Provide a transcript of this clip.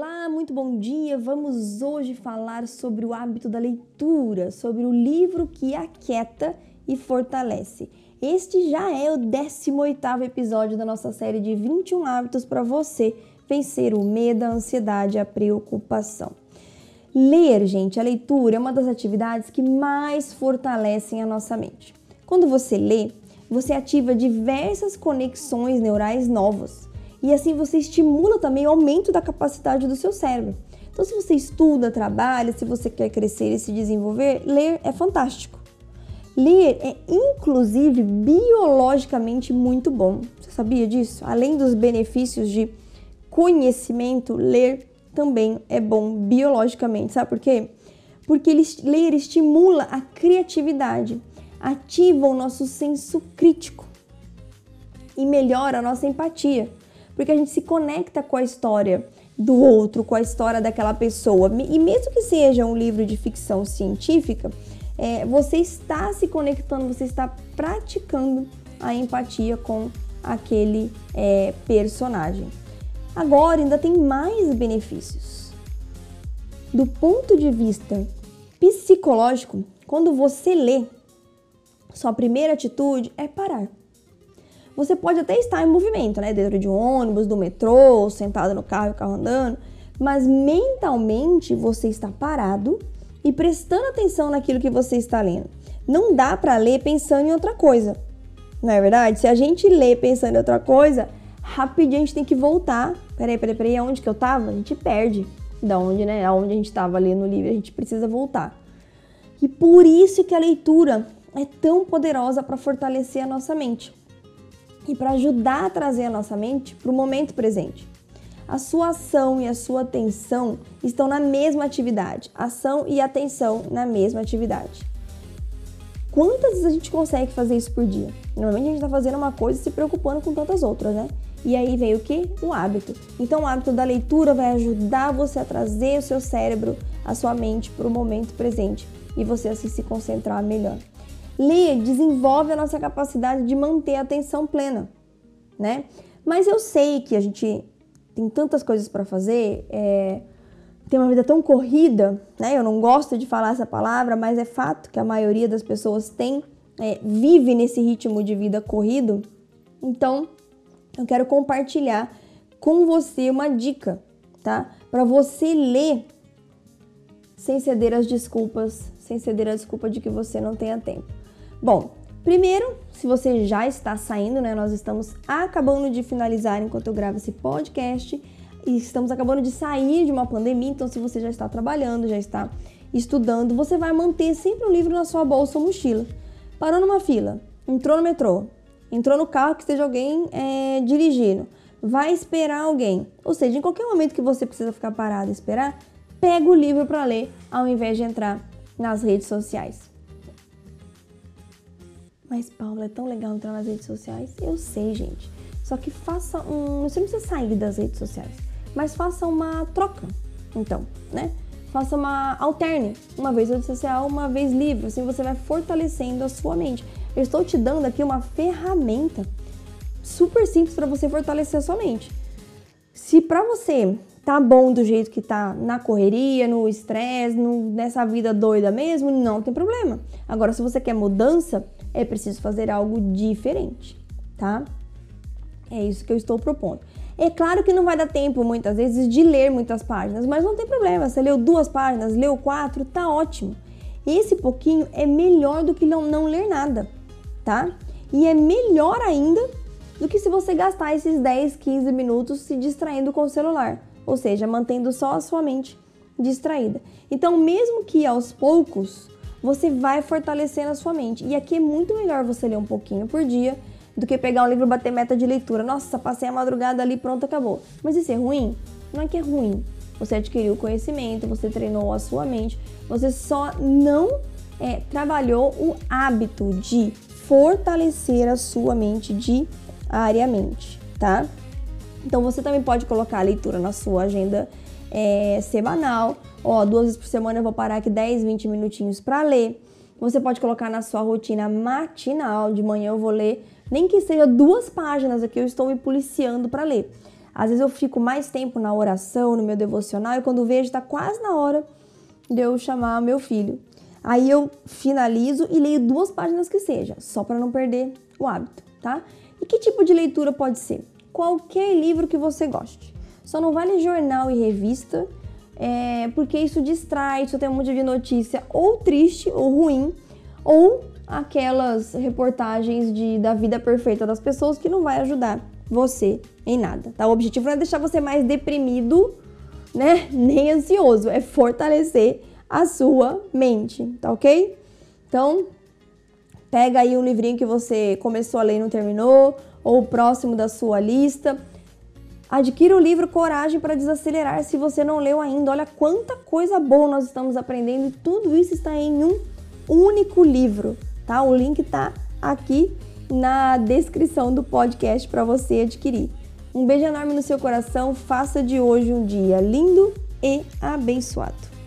Olá, muito bom dia! Vamos hoje falar sobre o hábito da leitura, sobre o livro que aquieta e fortalece. Este já é o 18º episódio da nossa série de 21 hábitos para você vencer o medo, a ansiedade e a preocupação. Ler, gente, a leitura é uma das atividades que mais fortalecem a nossa mente. Quando você lê, você ativa diversas conexões neurais novas e assim você estimula também o aumento da capacidade do seu cérebro. Então, se você estuda, trabalha, se você quer crescer e se desenvolver, ler é fantástico. Ler é inclusive biologicamente muito bom. Você sabia disso? Além dos benefícios de conhecimento, ler também é bom biologicamente. Sabe por quê? Porque ler estimula a criatividade, ativa o nosso senso crítico e melhora a nossa empatia porque a gente se conecta com a história do outro, com a história daquela pessoa. E mesmo que seja um livro de ficção científica, é, você está se conectando, você está praticando a empatia com aquele é, personagem. Agora, ainda tem mais benefícios. Do ponto de vista psicológico, quando você lê, sua primeira atitude é parar. Você pode até estar em movimento, né? Dentro de um ônibus, do metrô, sentado no carro, o carro andando, mas mentalmente você está parado e prestando atenção naquilo que você está lendo. Não dá para ler pensando em outra coisa. Não é verdade? Se a gente lê pensando em outra coisa, rapidinho a gente tem que voltar. Peraí, peraí, peraí, aonde que eu tava? A gente perde. Da onde, né? Aonde a gente estava ali no livro, a gente precisa voltar. E por isso que a leitura é tão poderosa para fortalecer a nossa mente e para ajudar a trazer a nossa mente para o momento presente. A sua ação e a sua atenção estão na mesma atividade. Ação e atenção na mesma atividade. Quantas vezes a gente consegue fazer isso por dia? Normalmente a gente está fazendo uma coisa e se preocupando com tantas outras, né? E aí vem o que? O hábito. Então, o hábito da leitura vai ajudar você a trazer o seu cérebro, a sua mente para o momento presente e você assim se concentrar melhor. Ler desenvolve a nossa capacidade de manter a atenção plena, né? Mas eu sei que a gente tem tantas coisas para fazer, é, tem uma vida tão corrida, né? Eu não gosto de falar essa palavra, mas é fato que a maioria das pessoas tem, é, vive nesse ritmo de vida corrido. Então, eu quero compartilhar com você uma dica, tá? Para você ler sem ceder às desculpas, sem ceder à desculpa de que você não tenha tempo. Bom, primeiro, se você já está saindo, né? Nós estamos acabando de finalizar enquanto eu gravo esse podcast e estamos acabando de sair de uma pandemia, então se você já está trabalhando, já está estudando, você vai manter sempre um livro na sua bolsa ou mochila. Parou numa fila, entrou no metrô, entrou no carro que esteja alguém é, dirigindo, vai esperar alguém. Ou seja, em qualquer momento que você precisa ficar parado e esperar, pega o livro para ler ao invés de entrar nas redes sociais. Mas, Paula, é tão legal entrar nas redes sociais? Eu sei, gente. Só que faça um. Você não precisa sair das redes sociais, mas faça uma troca. Então, né? Faça uma. Alterne. Uma vez rede social, uma vez livre. Assim você vai fortalecendo a sua mente. Eu estou te dando aqui uma ferramenta super simples para você fortalecer a sua mente. Se para você tá bom do jeito que tá na correria, no estresse, nessa vida doida mesmo, não tem problema. Agora, se você quer mudança, é preciso fazer algo diferente, tá? É isso que eu estou propondo. É claro que não vai dar tempo, muitas vezes, de ler muitas páginas, mas não tem problema. Você leu duas páginas, leu quatro, tá ótimo. Esse pouquinho é melhor do que não, não ler nada, tá? E é melhor ainda do que se você gastar esses 10, 15 minutos se distraindo com o celular, ou seja, mantendo só a sua mente distraída. Então, mesmo que aos poucos você vai fortalecendo a sua mente. E aqui é muito melhor você ler um pouquinho por dia do que pegar um livro e bater meta de leitura. Nossa, passei a madrugada ali, pronto, acabou. Mas isso é ruim? Não é que é ruim. Você adquiriu conhecimento, você treinou a sua mente, você só não é, trabalhou o hábito de fortalecer a sua mente diariamente, tá? Então você também pode colocar a leitura na sua agenda é, semanal. Ó, duas vezes por semana eu vou parar aqui 10, 20 minutinhos para ler. Você pode colocar na sua rotina matinal. De manhã eu vou ler, nem que seja duas páginas aqui, eu estou me policiando para ler. Às vezes eu fico mais tempo na oração, no meu devocional, e quando vejo, está quase na hora de eu chamar meu filho. Aí eu finalizo e leio duas páginas que seja, só para não perder o hábito, tá? E que tipo de leitura pode ser? Qualquer livro que você goste. Só não vale jornal e revista, é, porque isso distrai, isso tem um monte de notícia ou triste ou ruim, ou aquelas reportagens de, da vida perfeita das pessoas que não vai ajudar você em nada, tá? O objetivo não é deixar você mais deprimido, né? Nem ansioso, é fortalecer a sua mente, tá ok? Então, pega aí um livrinho que você começou a ler e não terminou, ou próximo da sua lista. Adquira o livro Coragem para Desacelerar se você não leu ainda. Olha quanta coisa boa nós estamos aprendendo e tudo isso está em um único livro, tá? O link está aqui na descrição do podcast para você adquirir. Um beijo enorme no seu coração. Faça de hoje um dia lindo e abençoado.